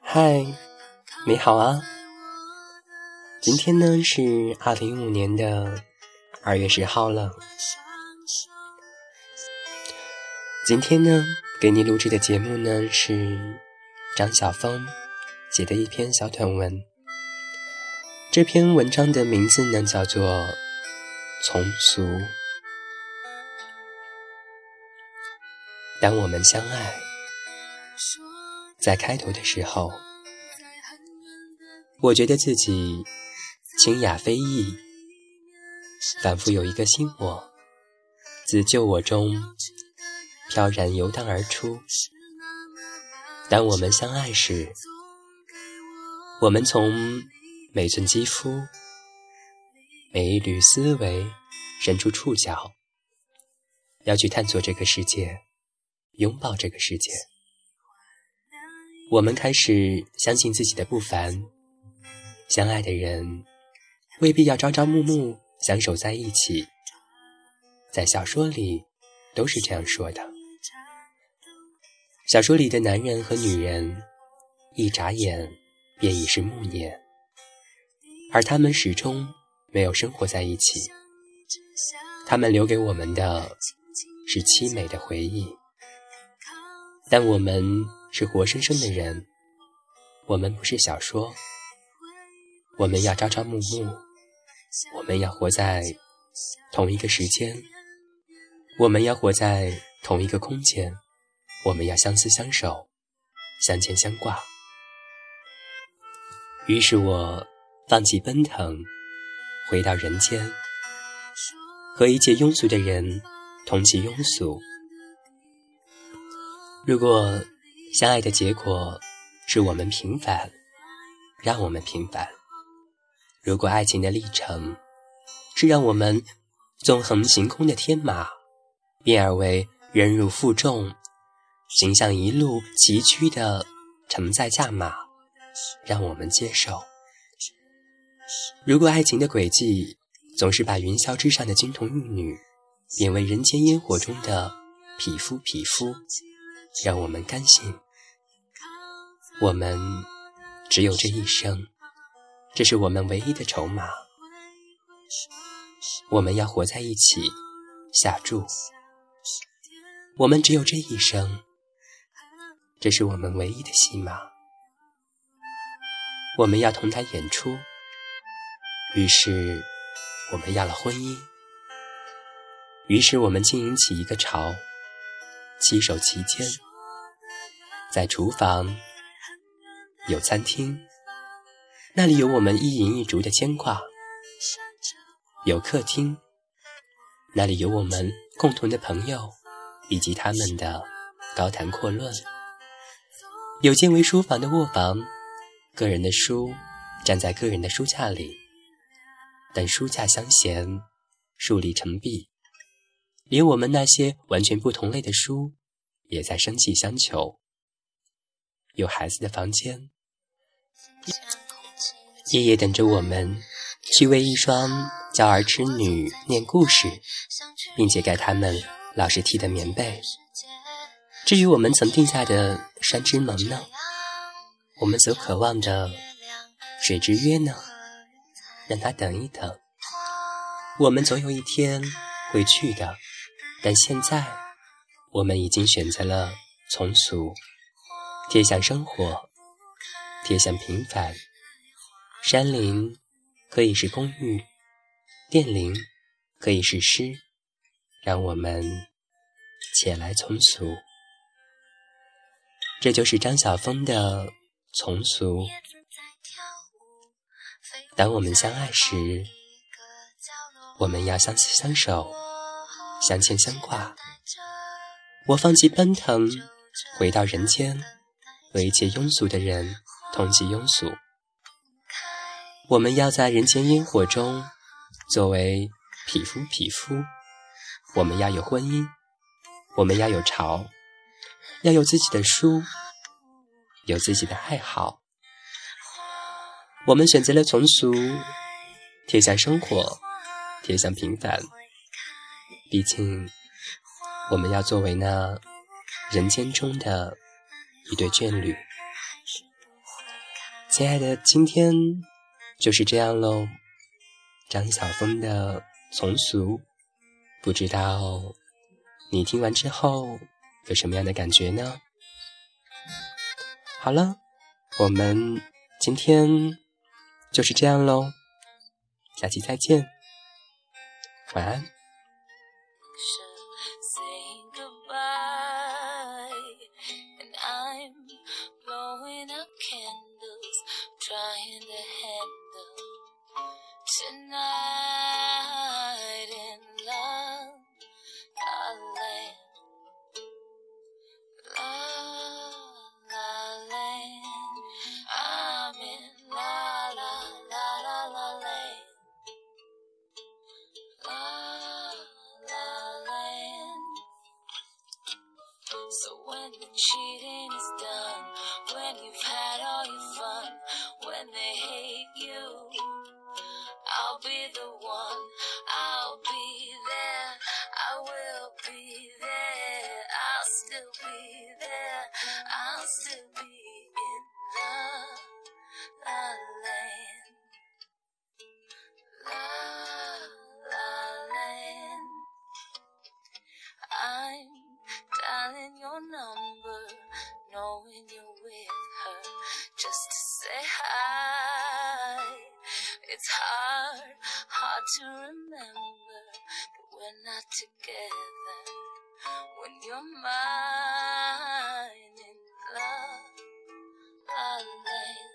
嗨，你好啊！今天呢是二零一五年的二月十号了。今天呢，给你录制的节目呢是张晓峰写的一篇小短文。这篇文章的名字呢叫做《从俗》。当我们相爱。在开头的时候，我觉得自己清雅飞逸，仿佛有一个新我自旧我中飘然游荡而出。当我们相爱时，我们从每寸肌肤、每一缕思维伸出触角，要去探索这个世界，拥抱这个世界。我们开始相信自己的不凡，相爱的人未必要朝朝暮暮相守在一起，在小说里都是这样说的。小说里的男人和女人一眨眼便已是暮年，而他们始终没有生活在一起。他们留给我们的是凄美的回忆，但我们。是活生生的人，我们不是小说。我们要朝朝暮暮，我们要活在同一个时间，我们要活在同一个空间，我们要相思相守，相牵相挂。于是我放弃奔腾，回到人间，和一切庸俗的人同其庸俗。如果。相爱的结果是我们平凡，让我们平凡。如果爱情的历程是让我们纵横行空的天马，变而为忍辱负重，形象一路崎岖的承载驾马，让我们接受。如果爱情的轨迹总是把云霄之上的金童玉女变为人间烟火中的匹夫匹夫，让我们甘心。我们只有这一生，这是我们唯一的筹码。我们要活在一起，下注。我们只有这一生，这是我们唯一的戏码。我们要同台演出，于是我们要了婚姻。于是我们经营起一个巢，七手其间，在厨房。有餐厅，那里有我们一饮一烛的牵挂；有客厅，那里有我们共同的朋友以及他们的高谈阔论；有间为书房的卧房，个人的书站在个人的书架里，等书架相衔，竖立成壁，连我们那些完全不同类的书，也在生气相求。有孩子的房间。爷爷等着我们去为一双娇儿痴女念故事，并且盖他们老是踢的棉被。至于我们曾定下的山之盟呢？我们所渴望的水之约呢？让他等一等，我们总有一天会去的。但现在，我们已经选择了从俗，贴向生活。贴向平凡，山林可以是公寓，电铃可以是诗，让我们且来从俗。这就是张晓峰的从俗。当我们相爱时，我们要相思相守，相牵相挂。我放弃奔腾，回到人间，和一切庸俗的人。同济庸俗，我们要在人间烟火中作为匹夫匹夫。我们要有婚姻，我们要有巢，要有自己的书，有自己的爱好。我们选择了从俗，贴向生活，贴向平凡。毕竟，我们要作为那人间中的一对眷侣。亲爱的，今天就是这样喽。张晓峰的从俗，不知道你听完之后有什么样的感觉呢？好了，我们今天就是这样喽，下期再见，晚安。Tonight in love, la land. La, la, land. I'm in la, la, la, la, la, land. La, la, land. So when the cheating is done, when you've had all your fun, when they hate you. I'll be the one, I'll be there, I will be there, I'll still be there, I'll still be hard, hard to remember that we're not together when you're mine in love. I'll